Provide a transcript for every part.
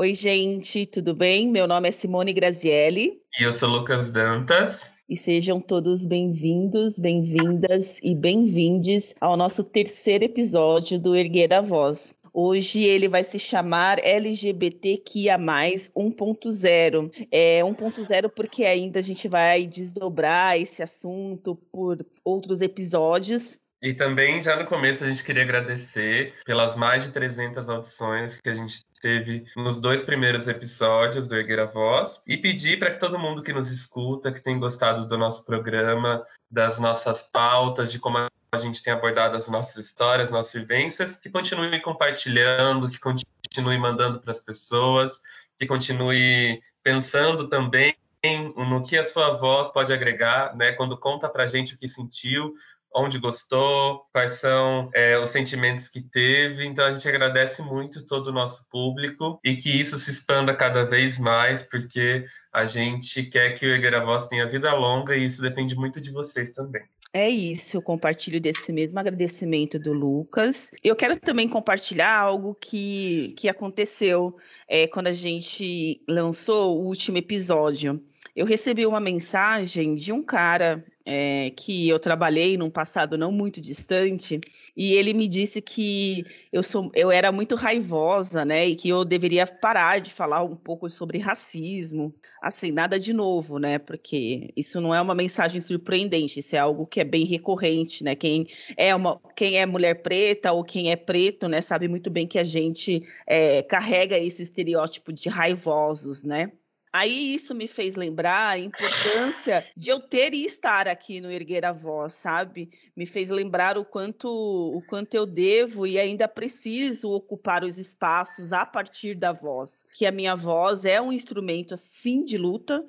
Oi, gente, tudo bem? Meu nome é Simone Grazielli. E eu sou Lucas Dantas. E sejam todos bem-vindos, bem-vindas e bem-vindes ao nosso terceiro episódio do Erguer a Voz. Hoje ele vai se chamar LGBTQIA+, 1.0. É 1.0 porque ainda a gente vai desdobrar esse assunto por outros episódios, e também, já no começo, a gente queria agradecer pelas mais de 300 audições que a gente teve nos dois primeiros episódios do Erguer a Voz e pedir para que todo mundo que nos escuta, que tem gostado do nosso programa, das nossas pautas, de como a gente tem abordado as nossas histórias, nossas vivências, que continue compartilhando, que continue mandando para as pessoas, que continue pensando também no que a sua voz pode agregar, né? Quando conta para gente o que sentiu, onde gostou, quais são é, os sentimentos que teve. Então a gente agradece muito todo o nosso público e que isso se expanda cada vez mais, porque a gente quer que o Egueira Voz tenha vida longa e isso depende muito de vocês também. É isso, eu compartilho desse mesmo agradecimento do Lucas. Eu quero também compartilhar algo que, que aconteceu é, quando a gente lançou o último episódio. Eu recebi uma mensagem de um cara é, que eu trabalhei num passado não muito distante, e ele me disse que eu, sou, eu era muito raivosa, né? E que eu deveria parar de falar um pouco sobre racismo. Assim, nada de novo, né? Porque isso não é uma mensagem surpreendente, isso é algo que é bem recorrente, né? Quem é, uma, quem é mulher preta ou quem é preto, né, sabe muito bem que a gente é, carrega esse estereótipo de raivosos, né? Aí isso me fez lembrar a importância de eu ter e estar aqui no Erguer a Voz, sabe? Me fez lembrar o quanto, o quanto eu devo e ainda preciso ocupar os espaços a partir da voz. Que a minha voz é um instrumento, assim, de luta,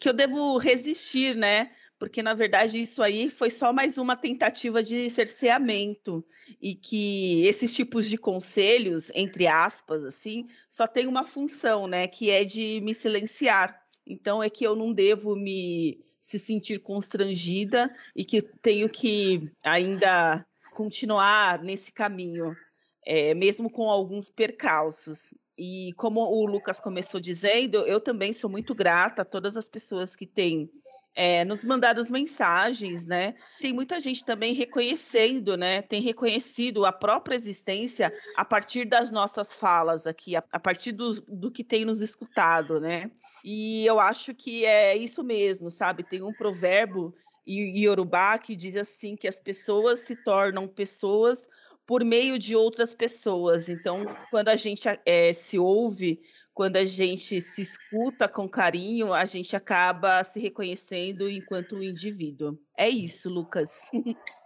que eu devo resistir, né? Porque na verdade isso aí foi só mais uma tentativa de cerceamento e que esses tipos de conselhos, entre aspas, assim, só tem uma função, né, que é de me silenciar. Então é que eu não devo me se sentir constrangida e que tenho que ainda continuar nesse caminho, é, mesmo com alguns percalços. E como o Lucas começou dizendo, eu também sou muito grata a todas as pessoas que têm é, nos mandado as mensagens, né? Tem muita gente também reconhecendo, né? Tem reconhecido a própria existência a partir das nossas falas aqui, a, a partir do, do que tem nos escutado, né? E eu acho que é isso mesmo, sabe? Tem um provérbio iorubá que diz assim que as pessoas se tornam pessoas por meio de outras pessoas. Então, quando a gente é, se ouve quando a gente se escuta com carinho, a gente acaba se reconhecendo enquanto indivíduo. É isso, Lucas.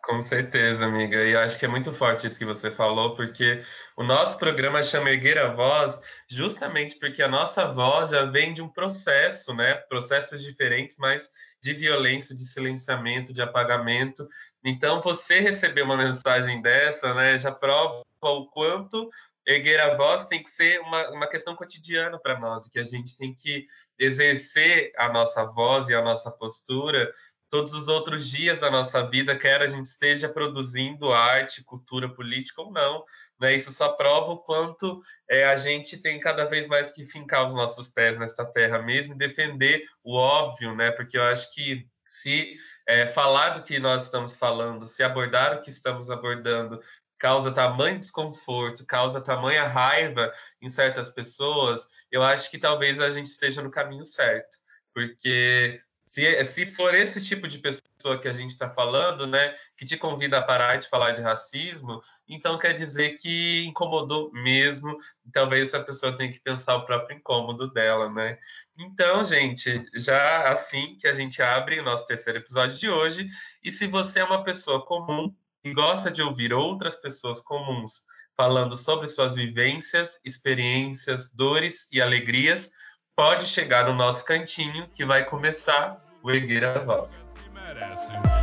Com certeza, amiga. E eu acho que é muito forte isso que você falou, porque o nosso programa chama Erguer a Voz justamente porque a nossa voz já vem de um processo, né? Processos diferentes, mas de violência, de silenciamento, de apagamento. Então, você receber uma mensagem dessa, né, já prova o quanto erguer a voz tem que ser uma, uma questão cotidiana para nós, que a gente tem que exercer a nossa voz e a nossa postura todos os outros dias da nossa vida, quer a gente esteja produzindo arte, cultura política ou não. Né? Isso só prova o quanto é, a gente tem cada vez mais que fincar os nossos pés nesta terra mesmo e defender o óbvio, né? porque eu acho que se é, falar do que nós estamos falando, se abordar o que estamos abordando causa tamanho desconforto, causa tamanha raiva em certas pessoas, eu acho que talvez a gente esteja no caminho certo. Porque se, se for esse tipo de pessoa que a gente está falando, né, que te convida a parar de falar de racismo, então quer dizer que incomodou mesmo, talvez essa pessoa tenha que pensar o próprio incômodo dela, né? Então, gente, já assim que a gente abre o nosso terceiro episódio de hoje, e se você é uma pessoa comum e gosta de ouvir outras pessoas comuns falando sobre suas vivências, experiências, dores e alegrias, pode chegar no nosso cantinho que vai começar o Erguer a Voz.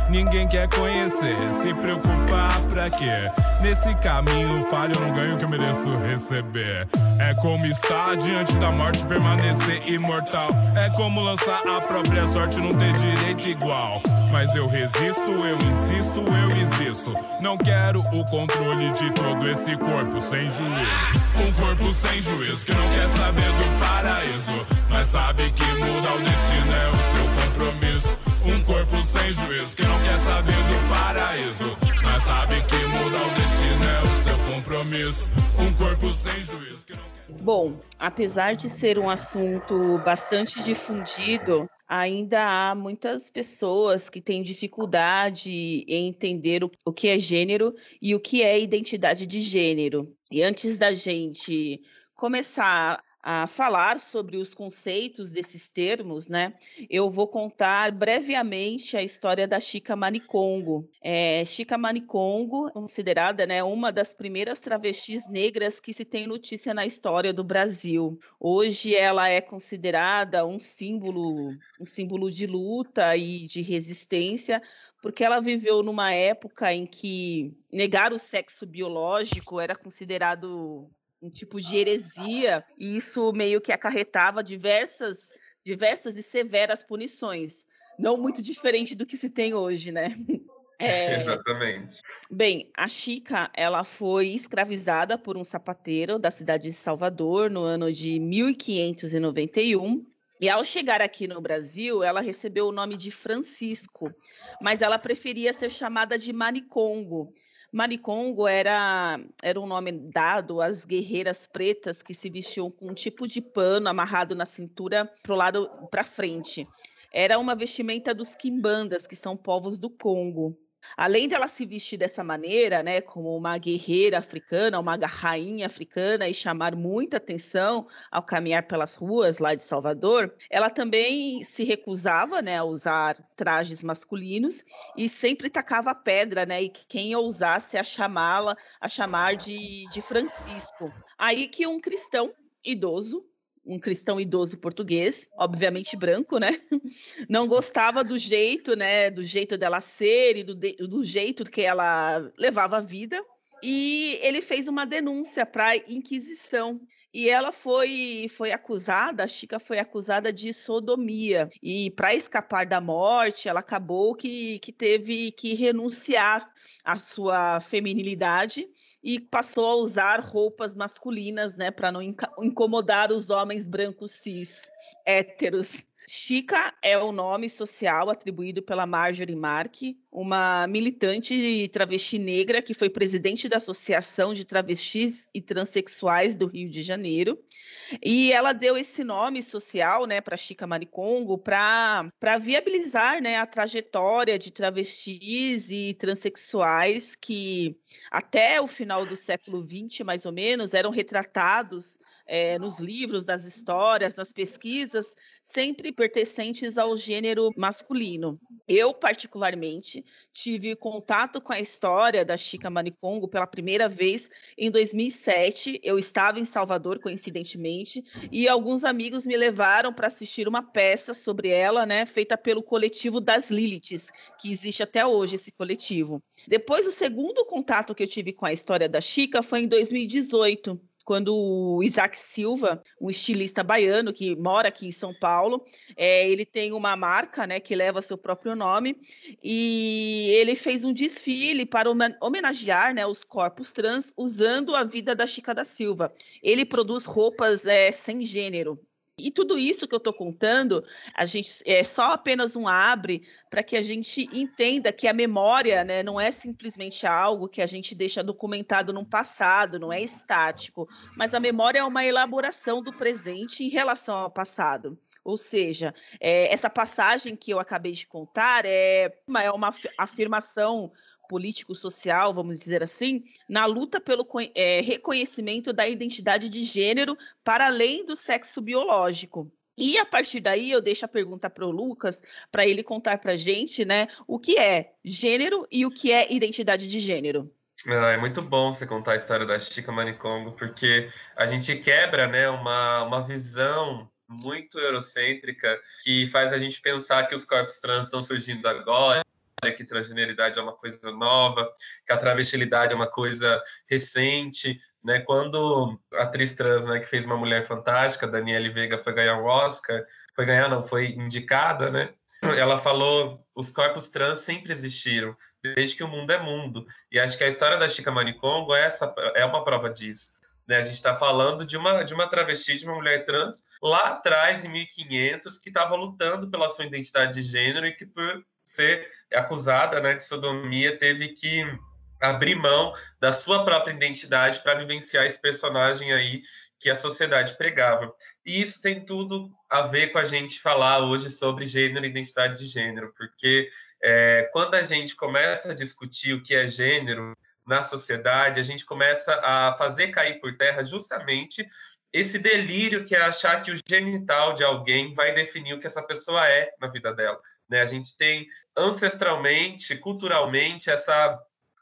Ninguém quer conhecer, se preocupar pra quê? Nesse caminho falho, eu não ganho o que eu mereço receber. É como estar diante da morte, permanecer imortal. É como lançar a própria sorte, não ter direito igual. Mas eu resisto, eu insisto, eu existo. Não quero o controle de todo esse corpo sem juízo. Um corpo sem juízo que não quer saber do paraíso, mas sabe que mudar o destino é o seu compromisso. Um corpo sem juízo que não quer saber do paraíso, mas sabe que mudar o destino é o seu compromisso. Um corpo sem juízo que não quer... Bom, apesar de ser um assunto bastante difundido, ainda há muitas pessoas que têm dificuldade em entender o, que é gênero e o que é identidade de gênero. E antes da gente começar a falar sobre os conceitos desses termos, né? Eu vou contar brevemente a história da Chica Manicongo. É, Chica Manicongo, considerada né, uma das primeiras travestis negras que se tem notícia na história do Brasil. Hoje ela é considerada um símbolo, um símbolo de luta e de resistência, porque ela viveu numa época em que negar o sexo biológico era considerado um tipo de heresia, e isso meio que acarretava diversas, diversas e severas punições, não muito diferente do que se tem hoje, né? É... Exatamente. Bem, a Chica, ela foi escravizada por um sapateiro da cidade de Salvador no ano de 1591. E ao chegar aqui no Brasil, ela recebeu o nome de Francisco, mas ela preferia ser chamada de Manicongo, Maricongo era, era um nome dado às guerreiras pretas que se vestiam com um tipo de pano amarrado na cintura para o lado para frente. Era uma vestimenta dos quimbandas, que são povos do Congo. Além dela se vestir dessa maneira, né, como uma guerreira africana, uma rainha africana e chamar muita atenção ao caminhar pelas ruas lá de Salvador, ela também se recusava, né, a usar trajes masculinos e sempre tacava pedra, né, e quem ousasse a chamá-la, a chamar de, de Francisco. Aí que um cristão idoso um cristão idoso português, obviamente branco, né? Não gostava do jeito, né? Do jeito dela ser e do, do jeito que ela levava a vida. E ele fez uma denúncia para a Inquisição. E ela foi, foi acusada, a Chica foi acusada de sodomia. E para escapar da morte, ela acabou que, que teve que renunciar à sua feminilidade e passou a usar roupas masculinas, né, para não incomodar os homens brancos cis héteros. Chica é o nome social atribuído pela Marjorie Mark, uma militante travesti negra que foi presidente da Associação de Travestis e Transsexuais do Rio de Janeiro. E ela deu esse nome social né, para Chica Maricongo para viabilizar né, a trajetória de travestis e transexuais que, até o final do século XX, mais ou menos, eram retratados é, nos livros, nas histórias, nas pesquisas, sempre pertencentes ao gênero masculino. Eu, particularmente, tive contato com a história da Chica Manicongo pela primeira vez em 2007. Eu estava em Salvador, coincidentemente, e alguns amigos me levaram para assistir uma peça sobre ela, né, feita pelo coletivo das Liliths, que existe até hoje esse coletivo. Depois, o segundo contato que eu tive com a história da Chica foi em 2018 quando o Isaac Silva, um estilista baiano que mora aqui em São Paulo, é, ele tem uma marca né, que leva seu próprio nome e ele fez um desfile para homenagear né, os corpos trans usando a vida da Chica da Silva. Ele produz roupas é, sem gênero, e tudo isso que eu estou contando, a gente é só apenas um abre para que a gente entenda que a memória né, não é simplesmente algo que a gente deixa documentado no passado, não é estático, mas a memória é uma elaboração do presente em relação ao passado. Ou seja, é, essa passagem que eu acabei de contar é uma, é uma afirmação político-social, vamos dizer assim, na luta pelo é, reconhecimento da identidade de gênero para além do sexo biológico. E a partir daí eu deixo a pergunta para o Lucas, para ele contar para a gente, né, o que é gênero e o que é identidade de gênero. Ah, é muito bom você contar a história da Chica Manicongo, porque a gente quebra, né, uma, uma visão muito eurocêntrica que faz a gente pensar que os corpos trans estão surgindo agora, que transgeneridade é uma coisa nova, que a travestilidade é uma coisa recente, né? Quando a atriz trans, né, que fez uma mulher fantástica, Daniele Veiga, foi ganhar o Oscar, foi ganhar, não, foi indicada, né? Ela falou: os corpos trans sempre existiram, desde que o mundo é mundo. E acho que a história da Chica Manicongo é, essa, é uma prova disso. Né? A gente está falando de uma, de uma travesti, de uma mulher trans, lá atrás, em 1500, que estava lutando pela sua identidade de gênero e que, por ser acusada né, de sodomia, teve que abrir mão da sua própria identidade para vivenciar esse personagem aí que a sociedade pregava. E isso tem tudo a ver com a gente falar hoje sobre gênero e identidade de gênero, porque é, quando a gente começa a discutir o que é gênero na sociedade, a gente começa a fazer cair por terra justamente esse delírio que é achar que o genital de alguém vai definir o que essa pessoa é na vida dela. Né? A gente tem ancestralmente, culturalmente, essa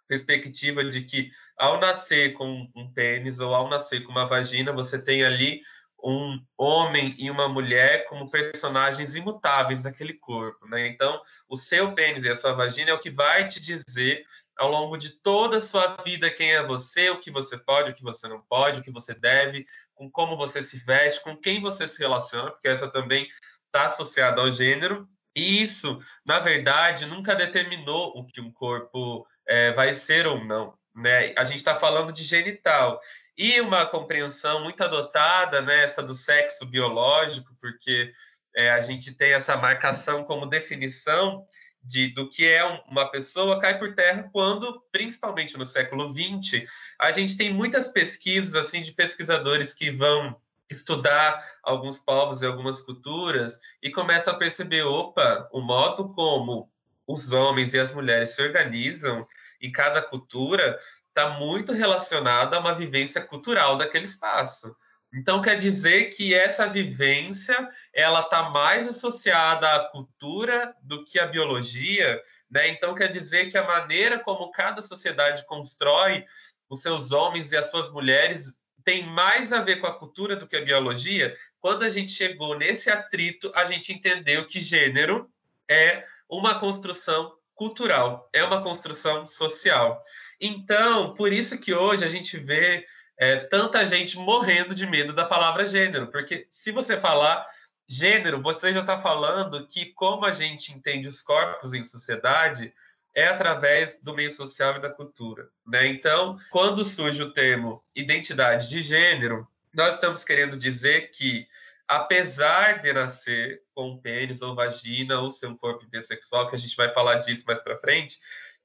perspectiva de que ao nascer com um pênis ou ao nascer com uma vagina, você tem ali um homem e uma mulher como personagens imutáveis daquele corpo, né? Então, o seu pênis e a sua vagina é o que vai te dizer ao longo de toda a sua vida quem é você, o que você pode, o que você não pode, o que você deve, com como você se veste, com quem você se relaciona, porque essa também está associada ao gênero. Isso, na verdade, nunca determinou o que um corpo é, vai ser ou não. Né? A gente está falando de genital. E uma compreensão muito adotada, né, essa do sexo biológico, porque é, a gente tem essa marcação como definição de, do que é uma pessoa cai por terra quando, principalmente no século XX, a gente tem muitas pesquisas assim de pesquisadores que vão estudar alguns povos e algumas culturas e começa a perceber, opa, o modo como os homens e as mulheres se organizam em cada cultura está muito relacionado a uma vivência cultural daquele espaço. Então quer dizer que essa vivência ela está mais associada à cultura do que à biologia, né? Então quer dizer que a maneira como cada sociedade constrói os seus homens e as suas mulheres tem mais a ver com a cultura do que a biologia, quando a gente chegou nesse atrito, a gente entendeu que gênero é uma construção cultural, é uma construção social. Então, por isso que hoje a gente vê é, tanta gente morrendo de medo da palavra gênero, porque se você falar gênero, você já está falando que como a gente entende os corpos em sociedade, é através do meio social e da cultura. Né? Então, quando surge o termo identidade de gênero, nós estamos querendo dizer que, apesar de nascer com pênis ou vagina ou ser um corpo intersexual, que a gente vai falar disso mais para frente,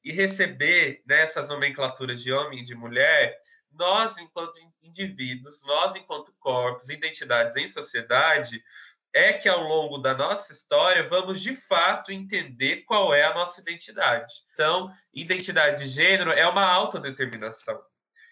e receber nessas né, nomenclaturas de homem e de mulher, nós, enquanto indivíduos, nós, enquanto corpos, identidades em sociedade, é que ao longo da nossa história vamos de fato entender qual é a nossa identidade. Então, identidade de gênero é uma autodeterminação.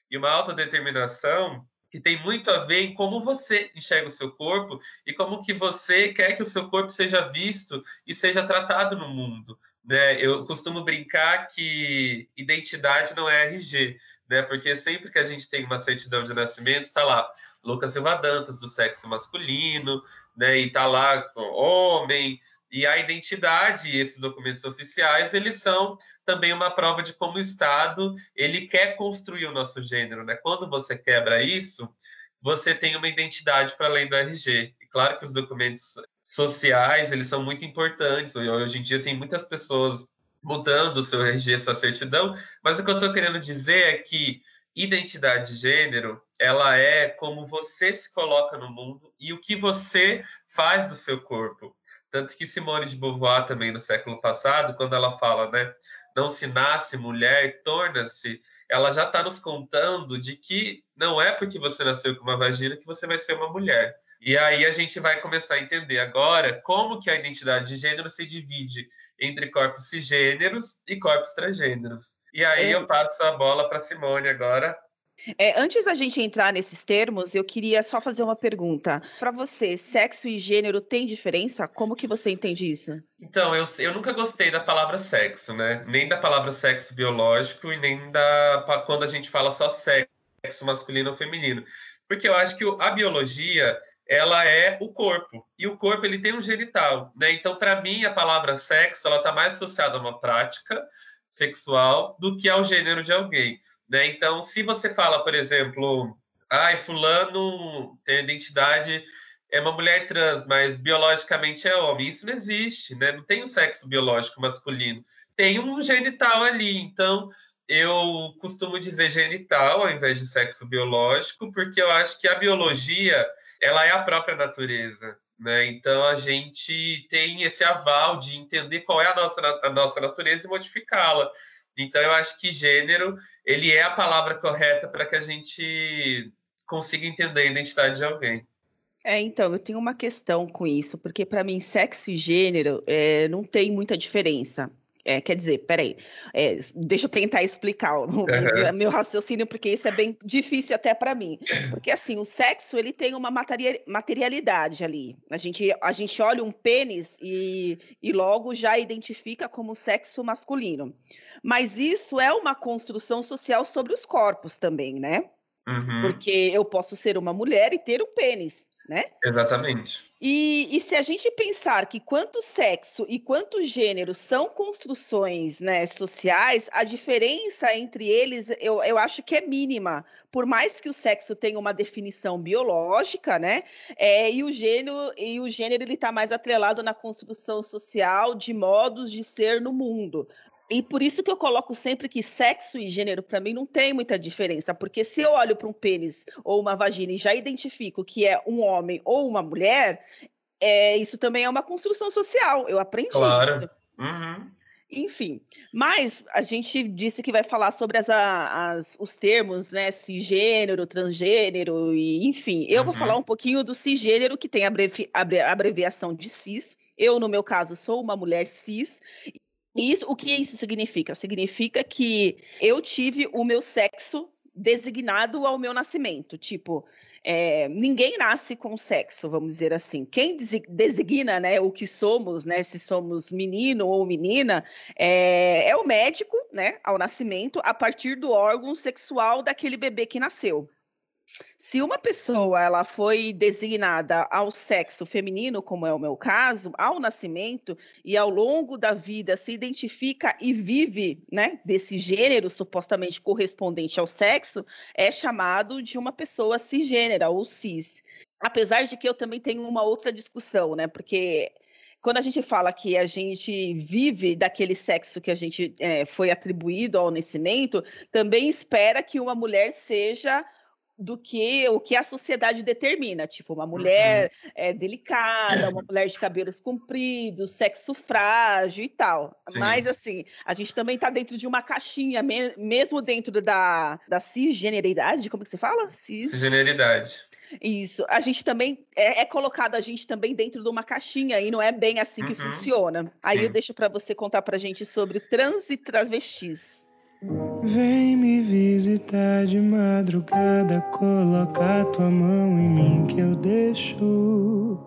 E uma autodeterminação que tem muito a ver em como você enxerga o seu corpo e como que você quer que o seu corpo seja visto e seja tratado no mundo. Né? Eu costumo brincar que identidade não é RG, né? porque sempre que a gente tem uma certidão de nascimento, está lá Lucas Silva Dantas, do sexo masculino, né? E tá lá homem. E a identidade e esses documentos oficiais, eles são também uma prova de como o Estado ele quer construir o nosso gênero, né? Quando você quebra isso, você tem uma identidade para além do RG. E claro que os documentos sociais, eles são muito importantes. Hoje em dia tem muitas pessoas mudando o seu RG, sua certidão, mas o que eu estou querendo dizer é que identidade de gênero, ela é como você se coloca no mundo e o que você faz do seu corpo. Tanto que Simone de Beauvoir também no século passado, quando ela fala, né, não se nasce mulher, torna-se, ela já está nos contando de que não é porque você nasceu com uma vagina que você vai ser uma mulher. E aí a gente vai começar a entender agora como que a identidade de gênero se divide entre corpos cisgêneros e corpos transgêneros. E aí eu passo a bola para Simone agora. É, antes da gente entrar nesses termos, eu queria só fazer uma pergunta. Para você, sexo e gênero tem diferença? Como que você entende isso? Então, eu, eu nunca gostei da palavra sexo, né? Nem da palavra sexo biológico e nem da quando a gente fala só sexo masculino ou feminino. Porque eu acho que a biologia ela é o corpo. E o corpo ele tem um genital, né? Então, para mim, a palavra sexo ela está mais associada a uma prática sexual do que ao gênero de alguém, né? Então, se você fala, por exemplo, ai, fulano tem identidade é uma mulher trans, mas biologicamente é homem, isso não existe, né? Não tem um sexo biológico masculino, tem um genital ali. Então, eu costumo dizer genital ao invés de sexo biológico, porque eu acho que a biologia ela é a própria natureza. Né? Então a gente tem esse aval de entender qual é a nossa, a nossa natureza e modificá-la. Então eu acho que gênero ele é a palavra correta para que a gente consiga entender a identidade de alguém. É, então, eu tenho uma questão com isso, porque para mim sexo e gênero é, não tem muita diferença. É, quer dizer, peraí, é, deixa eu tentar explicar o uhum. meu, meu, raciocínio, porque isso é bem difícil até para mim. Porque, assim, o sexo, ele tem uma materialidade ali. A gente, a gente olha um pênis e, e logo já identifica como sexo masculino. Mas isso é uma construção social sobre os corpos também, né? Uhum. Porque eu posso ser uma mulher e ter um pênis né? Exatamente. E, e, se a gente pensar que quanto sexo e quanto gênero são construções né, sociais, a diferença entre eles eu, eu acho que é mínima. Por mais que o sexo tenha uma definição biológica, né? É, e o gênero, e o gênero ele está mais atrelado na construção social de modos de ser no mundo. E por isso que eu coloco sempre que sexo e gênero, para mim, não tem muita diferença. Porque se eu olho para um pênis ou uma vagina e já identifico que é um homem ou uma mulher, é, isso também é uma construção social. Eu aprendi claro. isso. Uhum. Enfim, mas a gente disse que vai falar sobre as, as, os termos, né? Cisgênero, transgênero, e enfim. Eu uhum. vou falar um pouquinho do cisgênero, que tem a abreviação de cis. Eu, no meu caso, sou uma mulher cis isso, o que isso significa? Significa que eu tive o meu sexo designado ao meu nascimento. Tipo, é, ninguém nasce com sexo, vamos dizer assim. Quem designa né, o que somos, né, se somos menino ou menina, é, é o médico, né, ao nascimento, a partir do órgão sexual daquele bebê que nasceu. Se uma pessoa ela foi designada ao sexo feminino, como é o meu caso, ao nascimento e ao longo da vida se identifica e vive, né, desse gênero supostamente correspondente ao sexo, é chamado de uma pessoa cisgênera ou cis. Apesar de que eu também tenho uma outra discussão, né, porque quando a gente fala que a gente vive daquele sexo que a gente é, foi atribuído ao nascimento, também espera que uma mulher seja do que o que a sociedade determina, tipo uma mulher uhum. é, delicada, uma mulher de cabelos compridos, sexo frágil e tal. Sim. Mas assim, a gente também está dentro de uma caixinha, mesmo dentro da, da cisgeneridade, como que se fala? Cis... Cisgeneridade. Isso. A gente também é, é, colocado a gente também dentro de uma caixinha e não é bem assim que uhum. funciona. Aí Sim. eu deixo para você contar para gente sobre trans e travestis. Vem me visitar de madrugada, coloca tua mão em mim que eu deixo.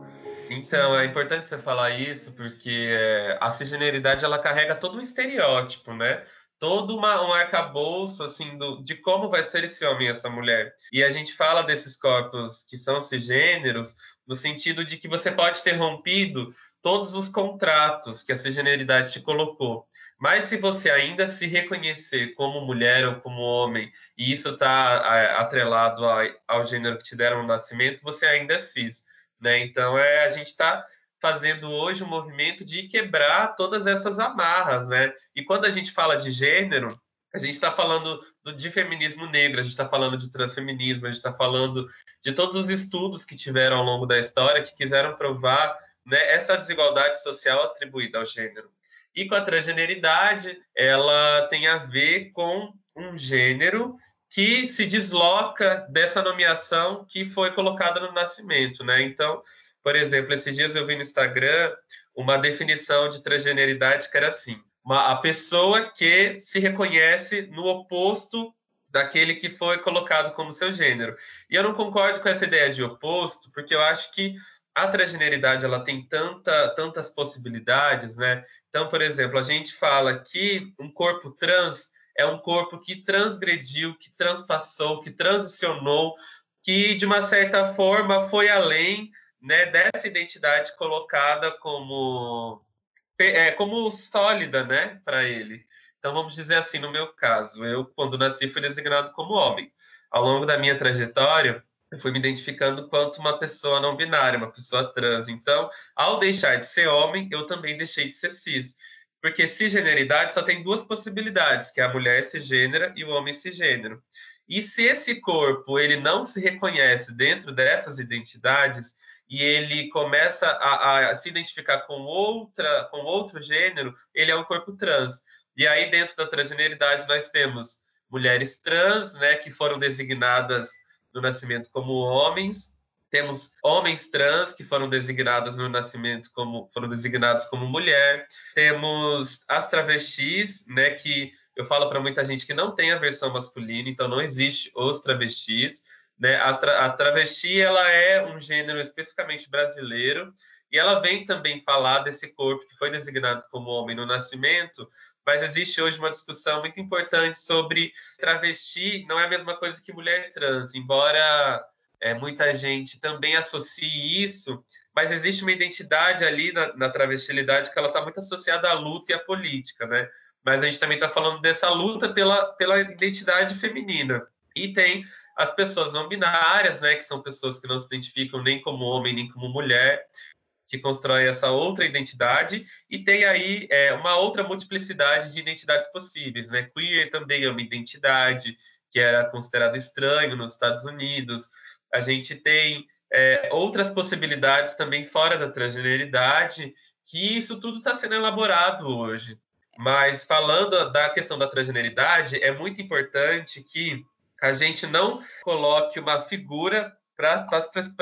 Então, é importante você falar isso, porque é, a cisgeneridade ela carrega todo um estereótipo, né? Todo uma, um arcabouço, assim, do, de como vai ser esse homem essa mulher. E a gente fala desses corpos que são cisgêneros, no sentido de que você pode ter rompido todos os contratos que a cisgeneridade te colocou. Mas se você ainda se reconhecer como mulher ou como homem, e isso está atrelado ao gênero que te deram no nascimento, você ainda é cis. Né? Então, é, a gente está fazendo hoje um movimento de quebrar todas essas amarras. Né? E quando a gente fala de gênero, a gente está falando do, de feminismo negro, a gente está falando de transfeminismo, a gente está falando de todos os estudos que tiveram ao longo da história que quiseram provar né, essa desigualdade social atribuída ao gênero. E com a transgeneridade, ela tem a ver com um gênero que se desloca dessa nomeação que foi colocada no nascimento, né? Então, por exemplo, esses dias eu vi no Instagram uma definição de transgeneridade que era assim: uma, a pessoa que se reconhece no oposto daquele que foi colocado como seu gênero. E eu não concordo com essa ideia de oposto, porque eu acho que a transgeneridade ela tem tanta, tantas possibilidades, né? Então, por exemplo, a gente fala que um corpo trans é um corpo que transgrediu, que transpassou, que transicionou que de uma certa forma foi além né, dessa identidade colocada como é, como sólida, né, para ele. Então vamos dizer assim, no meu caso, eu quando nasci fui designado como homem. Ao longo da minha trajetória, eu fui me identificando quanto uma pessoa não binária, uma pessoa trans. Então, ao deixar de ser homem, eu também deixei de ser cis. Porque cisgeneridade só tem duas possibilidades, que é a mulher cisgênera e o homem cisgênero. E se esse corpo ele não se reconhece dentro dessas identidades e ele começa a, a se identificar com outra com outro gênero, ele é um corpo trans. E aí dentro da transgeneridade nós temos mulheres trans, né, que foram designadas no nascimento como homens, temos homens trans que foram designados no nascimento como foram designados como mulher. Temos as travestis, né, que eu falo para muita gente que não tem a versão masculina, então não existe os travestis, né? A, tra a travesti ela é um gênero especificamente brasileiro e ela vem também falar desse corpo que foi designado como homem no nascimento, mas existe hoje uma discussão muito importante sobre travesti não é a mesma coisa que mulher trans, embora é, muita gente também associe isso, mas existe uma identidade ali na, na travestilidade que ela está muito associada à luta e à política, né? Mas a gente também está falando dessa luta pela, pela identidade feminina. E tem as pessoas não binárias, né, que são pessoas que não se identificam nem como homem nem como mulher, que constroem essa outra identidade, e tem aí é, uma outra multiplicidade de identidades possíveis, né? Queer também é uma identidade que era considerada estranho nos Estados Unidos, a gente tem é, outras possibilidades também fora da transgeneridade, que isso tudo está sendo elaborado hoje. Mas falando da questão da transgeneridade, é muito importante que a gente não coloque uma figura para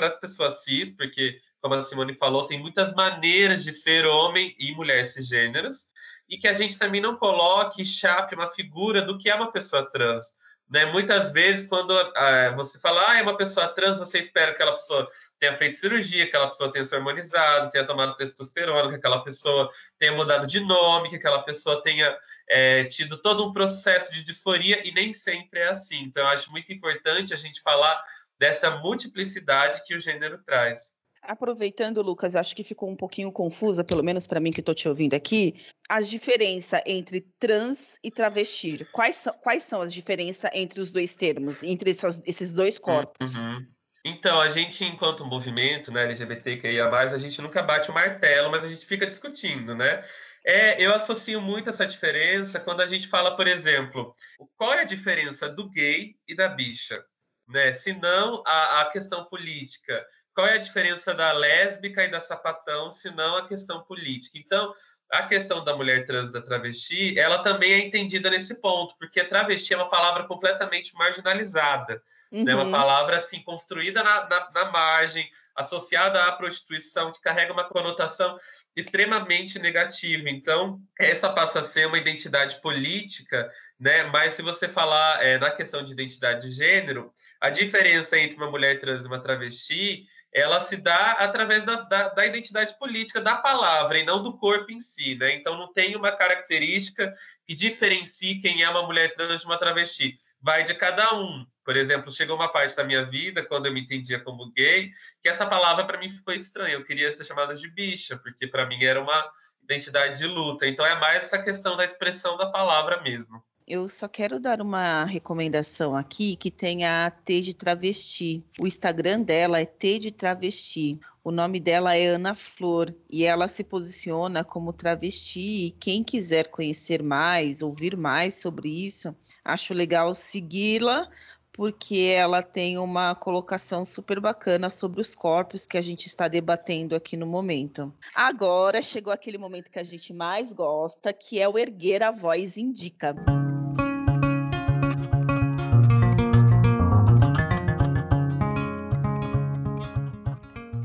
as pessoas cis, porque, como a Simone falou, tem muitas maneiras de ser homem e mulher cisgêneros, e que a gente também não coloque, chape uma figura do que é uma pessoa trans. Né? Muitas vezes, quando ah, você fala, ah, é uma pessoa trans, você espera que aquela pessoa tenha feito cirurgia, que aquela pessoa tenha se hormonizado, tenha tomado testosterona, que aquela pessoa tenha mudado de nome, que aquela pessoa tenha é, tido todo um processo de disforia, e nem sempre é assim. Então, eu acho muito importante a gente falar dessa multiplicidade que o gênero traz. Aproveitando, Lucas, acho que ficou um pouquinho confusa, pelo menos para mim que estou te ouvindo aqui, a diferença entre trans e travesti. Quais são, quais são as diferenças entre os dois termos, entre essas, esses dois corpos? Uhum. Então, a gente, enquanto movimento né, LGBTQIA, a gente nunca bate o martelo, mas a gente fica discutindo, né? É, eu associo muito essa diferença quando a gente fala, por exemplo, qual é a diferença do gay e da bicha? Né? Se não a, a questão política qual é a diferença da lésbica e da sapatão, se não a questão política? Então, a questão da mulher trans da travesti, ela também é entendida nesse ponto, porque travesti é uma palavra completamente marginalizada, uhum. né? uma uhum. palavra assim construída na, na, na, margem, associada à prostituição, que carrega uma conotação extremamente negativa. Então, essa passa a ser uma identidade política, né? Mas se você falar é, na questão de identidade de gênero, a diferença entre uma mulher trans e uma travesti ela se dá através da, da, da, identidade política da palavra e não do corpo em si, né? Então não tem uma característica que diferencie quem é uma mulher trans de uma travesti. Vai de cada um. Por exemplo, chegou uma parte da minha vida, quando eu me entendia como gay, que essa palavra para mim ficou estranha. Eu queria ser chamada de bicha, porque para mim era uma identidade de luta. Então é mais essa questão da expressão da palavra mesmo. Eu só quero dar uma recomendação aqui que tem a T de Travesti. O Instagram dela é T de Travesti. O nome dela é Ana Flor e ela se posiciona como travesti. E quem quiser conhecer mais, ouvir mais sobre isso, acho legal segui-la, porque ela tem uma colocação super bacana sobre os corpos que a gente está debatendo aqui no momento. Agora chegou aquele momento que a gente mais gosta, que é o erguer a voz indica.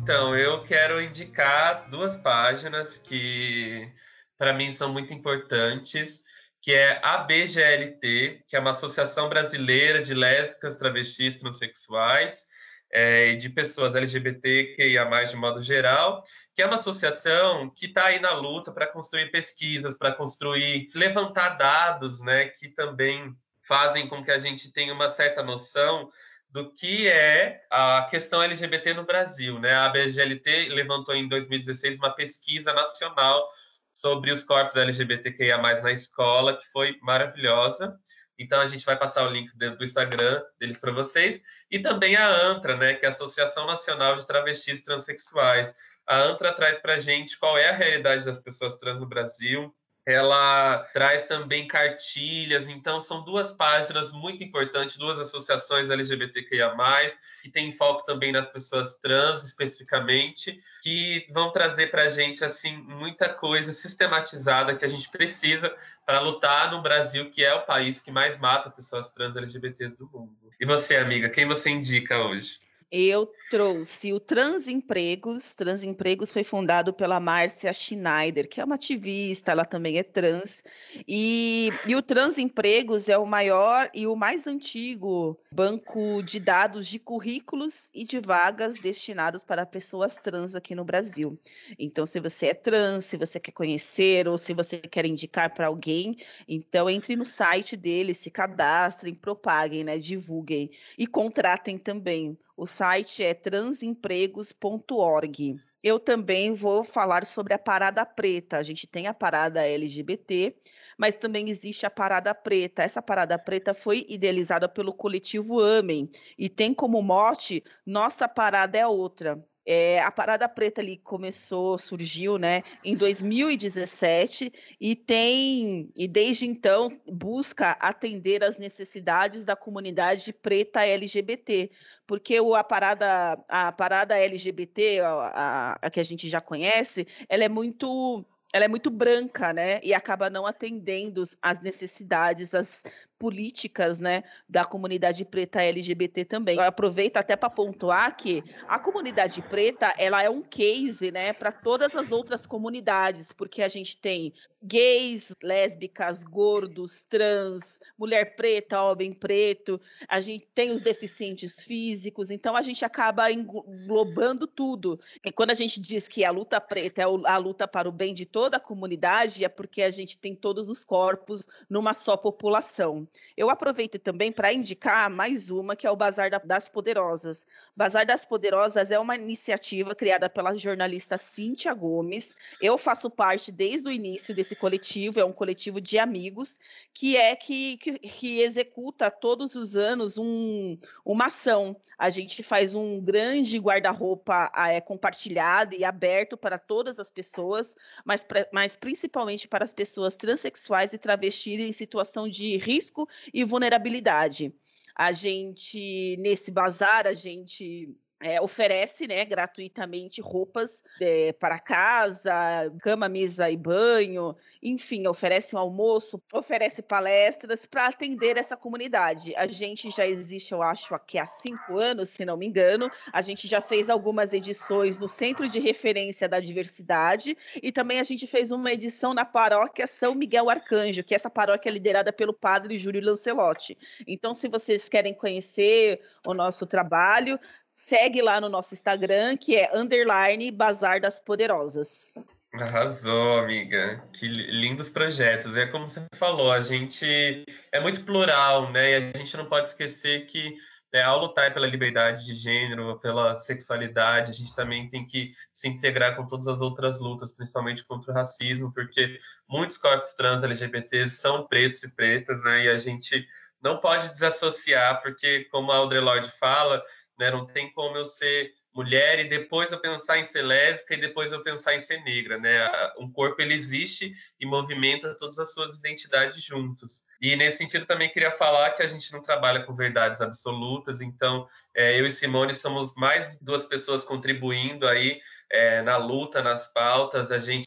Então, eu quero indicar duas páginas que para mim são muito importantes, que é a BGLT, que é uma associação brasileira de lésbicas, travestis, transexuais é, e de pessoas LGBT que a mais de modo geral, que é uma associação que está aí na luta para construir pesquisas, para construir, levantar dados, né, que também fazem com que a gente tenha uma certa noção do que é a questão LGBT no Brasil. Né? A BGLT levantou em 2016 uma pesquisa nacional sobre os corpos LGBTQIA+, na escola, que foi maravilhosa. Então a gente vai passar o link do Instagram deles para vocês e também a ANTRA, né, que é a Associação Nacional de Travestis Transsexuais. A ANTRA traz para a gente qual é a realidade das pessoas trans no Brasil, ela traz também cartilhas, então são duas páginas muito importantes, duas associações LGBTQIA+, que tem foco também nas pessoas trans especificamente, que vão trazer para a gente assim muita coisa sistematizada que a gente precisa para lutar no Brasil, que é o país que mais mata pessoas trans LGBTs do mundo. E você, amiga, quem você indica hoje? Eu trouxe o Transempregos. Transempregos foi fundado pela Márcia Schneider, que é uma ativista, ela também é trans. E, e o Transempregos é o maior e o mais antigo banco de dados de currículos e de vagas destinados para pessoas trans aqui no Brasil. Então, se você é trans, se você quer conhecer ou se você quer indicar para alguém, então entre no site dele, se cadastrem, propaguem, né, divulguem e contratem também o site é transempregos.org. Eu também vou falar sobre a Parada Preta. A gente tem a Parada LGBT, mas também existe a Parada Preta. Essa Parada Preta foi idealizada pelo coletivo Amém e tem como mote Nossa Parada é Outra. É, a Parada Preta ali começou, surgiu, né, em 2017 e tem e desde então busca atender as necessidades da comunidade preta LGBT, porque o, a parada a parada LGBT, a, a, a que a gente já conhece, ela é muito ela é muito branca, né? E acaba não atendendo às necessidades, às políticas, né, da comunidade preta LGBT também. Eu aproveito até para pontuar que a comunidade preta, ela é um case, né, para todas as outras comunidades, porque a gente tem gays, lésbicas, gordos, trans, mulher preta, homem preto, a gente tem os deficientes físicos, então a gente acaba englobando tudo. E quando a gente diz que a luta preta é a luta para o bem de toda a comunidade, é porque a gente tem todos os corpos numa só população. Eu aproveito também para indicar mais uma, que é o Bazar das Poderosas. Bazar das Poderosas é uma iniciativa criada pela jornalista Cíntia Gomes. Eu faço parte desde o início desse coletivo, é um coletivo de amigos, que é que, que, que executa todos os anos um, uma ação. A gente faz um grande guarda-roupa é, compartilhado e aberto para todas as pessoas, mas, pra, mas principalmente para as pessoas transexuais e travestis em situação de risco risco e vulnerabilidade. A gente, nesse bazar, a gente é, oferece né, gratuitamente roupas é, para casa, cama, mesa e banho, enfim, oferece um almoço, oferece palestras para atender essa comunidade. A gente já existe, eu acho, aqui há cinco anos, se não me engano. A gente já fez algumas edições no Centro de Referência da Diversidade e também a gente fez uma edição na paróquia São Miguel Arcanjo, que é essa paróquia liderada pelo padre Júlio Lancelotti. Então, se vocês querem conhecer o nosso trabalho, segue lá no nosso Instagram, que é underline Bazar das Poderosas. Arrasou, amiga. Que lindos projetos. É como você falou, a gente é muito plural, né? E a gente não pode esquecer que né, ao lutar pela liberdade de gênero, pela sexualidade, a gente também tem que se integrar com todas as outras lutas, principalmente contra o racismo, porque muitos corpos trans LGBTs são pretos e pretas, né? E a gente não pode desassociar, porque, como a Audre Lorde fala, né? Não tem como eu ser mulher e depois eu pensar em ser lésbica e depois eu pensar em ser negra, né? Um corpo ele existe e movimenta todas as suas identidades juntos. E nesse sentido também queria falar que a gente não trabalha com verdades absolutas, então é, eu e Simone somos mais duas pessoas contribuindo aí é, na luta, nas pautas. A gente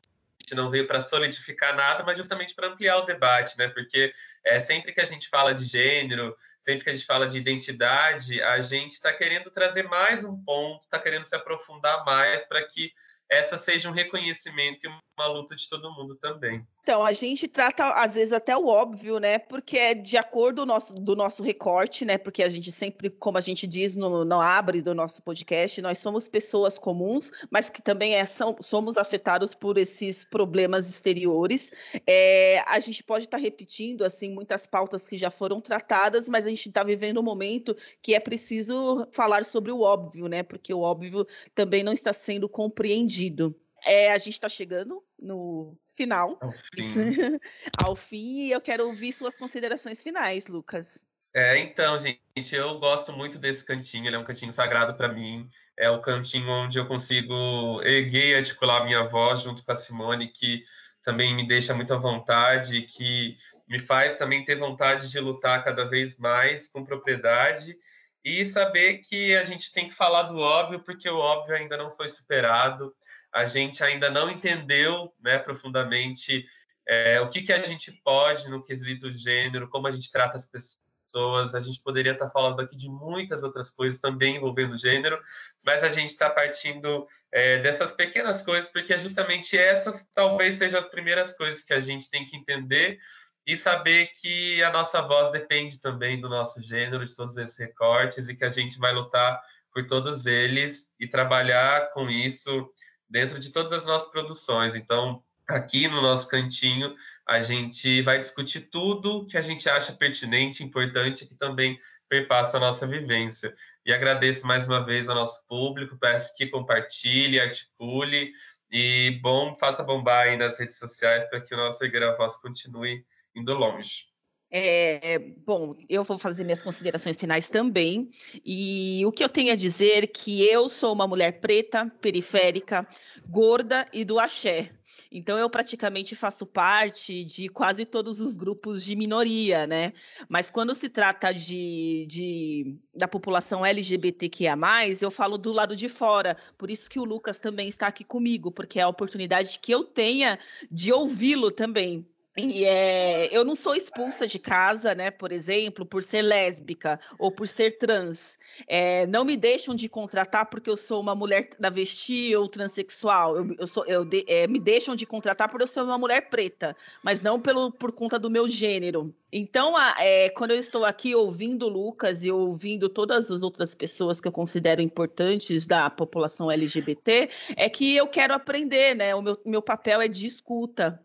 não veio para solidificar nada, mas justamente para ampliar o debate, né? Porque é, sempre que a gente fala de gênero, sempre que a gente fala de identidade, a gente está querendo trazer mais um ponto, está querendo se aprofundar mais para que essa seja um reconhecimento e uma luta de todo mundo também. Então, a gente trata, às vezes, até o óbvio, né? Porque é de acordo do nosso, do nosso recorte, né? Porque a gente sempre, como a gente diz no, no abre do nosso podcast, nós somos pessoas comuns, mas que também é, são, somos afetados por esses problemas exteriores. É, a gente pode estar tá repetindo, assim, muitas pautas que já foram tratadas, mas a gente está vivendo um momento que é preciso falar sobre o óbvio, né? Porque o óbvio também não está sendo compreendido. É, a gente está chegando no final, ao fim. Ao fim, e eu quero ouvir suas considerações finais, Lucas. É, então, gente, eu gosto muito desse cantinho, ele é um cantinho sagrado para mim. É o cantinho onde eu consigo erguer e articular a minha voz junto com a Simone, que também me deixa muito à vontade, que me faz também ter vontade de lutar cada vez mais com propriedade e saber que a gente tem que falar do óbvio, porque o óbvio ainda não foi superado a gente ainda não entendeu né, profundamente é, o que, que a gente pode no quesito gênero, como a gente trata as pessoas. A gente poderia estar falando aqui de muitas outras coisas também envolvendo gênero, mas a gente está partindo é, dessas pequenas coisas, porque é justamente essas talvez sejam as primeiras coisas que a gente tem que entender e saber que a nossa voz depende também do nosso gênero, de todos esses recortes, e que a gente vai lutar por todos eles e trabalhar com isso dentro de todas as nossas produções. Então, aqui no nosso cantinho, a gente vai discutir tudo que a gente acha pertinente, importante, que também perpassa a nossa vivência. E agradeço mais uma vez ao nosso público, peço que compartilhe, articule e bom, faça bombar aí nas redes sociais para que o nosso Igreja Voz continue indo longe. É, bom, eu vou fazer minhas considerações finais também. E o que eu tenho a dizer é que eu sou uma mulher preta, periférica, gorda e do axé. Então eu praticamente faço parte de quase todos os grupos de minoria, né? Mas quando se trata de, de da população LGBTQIA+, eu falo do lado de fora. Por isso que o Lucas também está aqui comigo, porque é a oportunidade que eu tenha de ouvi-lo também. E é, eu não sou expulsa de casa, né, por exemplo, por ser lésbica ou por ser trans. É, não me deixam de contratar porque eu sou uma mulher travesti ou transexual. Eu, eu sou, eu de, é, me deixam de contratar por eu ser uma mulher preta, mas não pelo, por conta do meu gênero. Então, a, quando eu estou aqui ouvindo o Lucas e ouvindo todas as outras pessoas que eu considero importantes da população LGBT, é que eu quero aprender, né? O meu, meu papel é de escuta.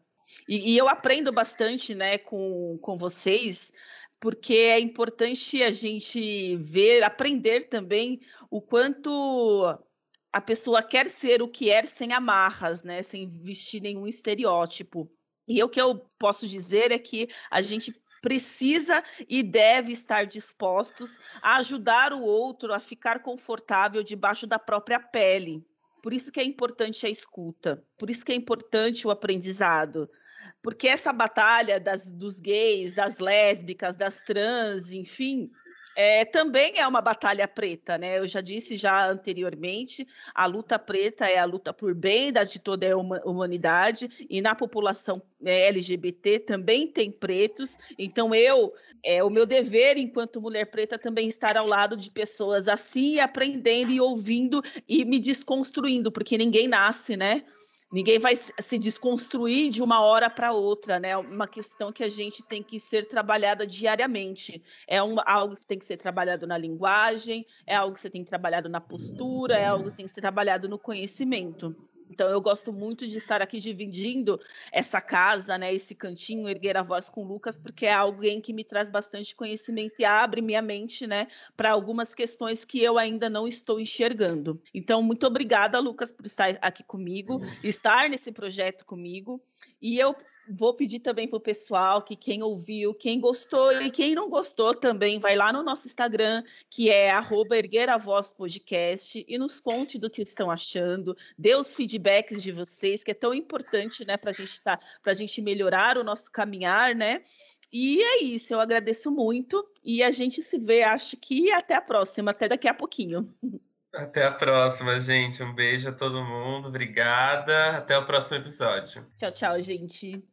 E, e, eu aprendo bastante né, com, com vocês, porque é importante a gente ver, aprender também o quanto a pessoa quer ser o que é sem amarras, né, sem vestir nenhum estereótipo. E o que eu posso dizer é que a gente precisa e deve estar dispostos a ajudar o outro a ficar confortável debaixo da própria pele. Por isso que é importante a escuta, por isso que é importante o aprendizado, porque essa batalha das, dos gays, das lésbicas, das trans, enfim, é, também é uma batalha preta, né? Eu já disse já anteriormente, a luta preta é a luta por bem da, de toda a humanidade e na população é, LGBT também tem pretos. Então eu, é o meu dever enquanto mulher preta também estar ao lado de pessoas assim, aprendendo e ouvindo e me desconstruindo, porque ninguém nasce, né? Ninguém vai se desconstruir de uma hora para outra, né? Uma questão que a gente tem que ser trabalhada diariamente. É um, algo que tem que ser trabalhado na linguagem, é algo que você tem que trabalhado na postura, é algo que tem que ser trabalhado no conhecimento. Então eu gosto muito de estar aqui dividindo essa casa, né, esse cantinho, erguer a voz com o Lucas, porque é alguém que me traz bastante conhecimento e abre minha mente, né, para algumas questões que eu ainda não estou enxergando. Então muito obrigada, Lucas, por estar aqui comigo, estar nesse projeto comigo. E eu Vou pedir também para o pessoal que quem ouviu, quem gostou e quem não gostou também, vai lá no nosso Instagram, que é arroba Erguer a Voz Podcast, e nos conte do que estão achando, dê os feedbacks de vocês, que é tão importante né, para a gente tá, a gente melhorar o nosso caminhar, né? E é isso, eu agradeço muito e a gente se vê, acho que até a próxima, até daqui a pouquinho. Até a próxima, gente. Um beijo a todo mundo. Obrigada. Até o próximo episódio. Tchau, tchau, gente.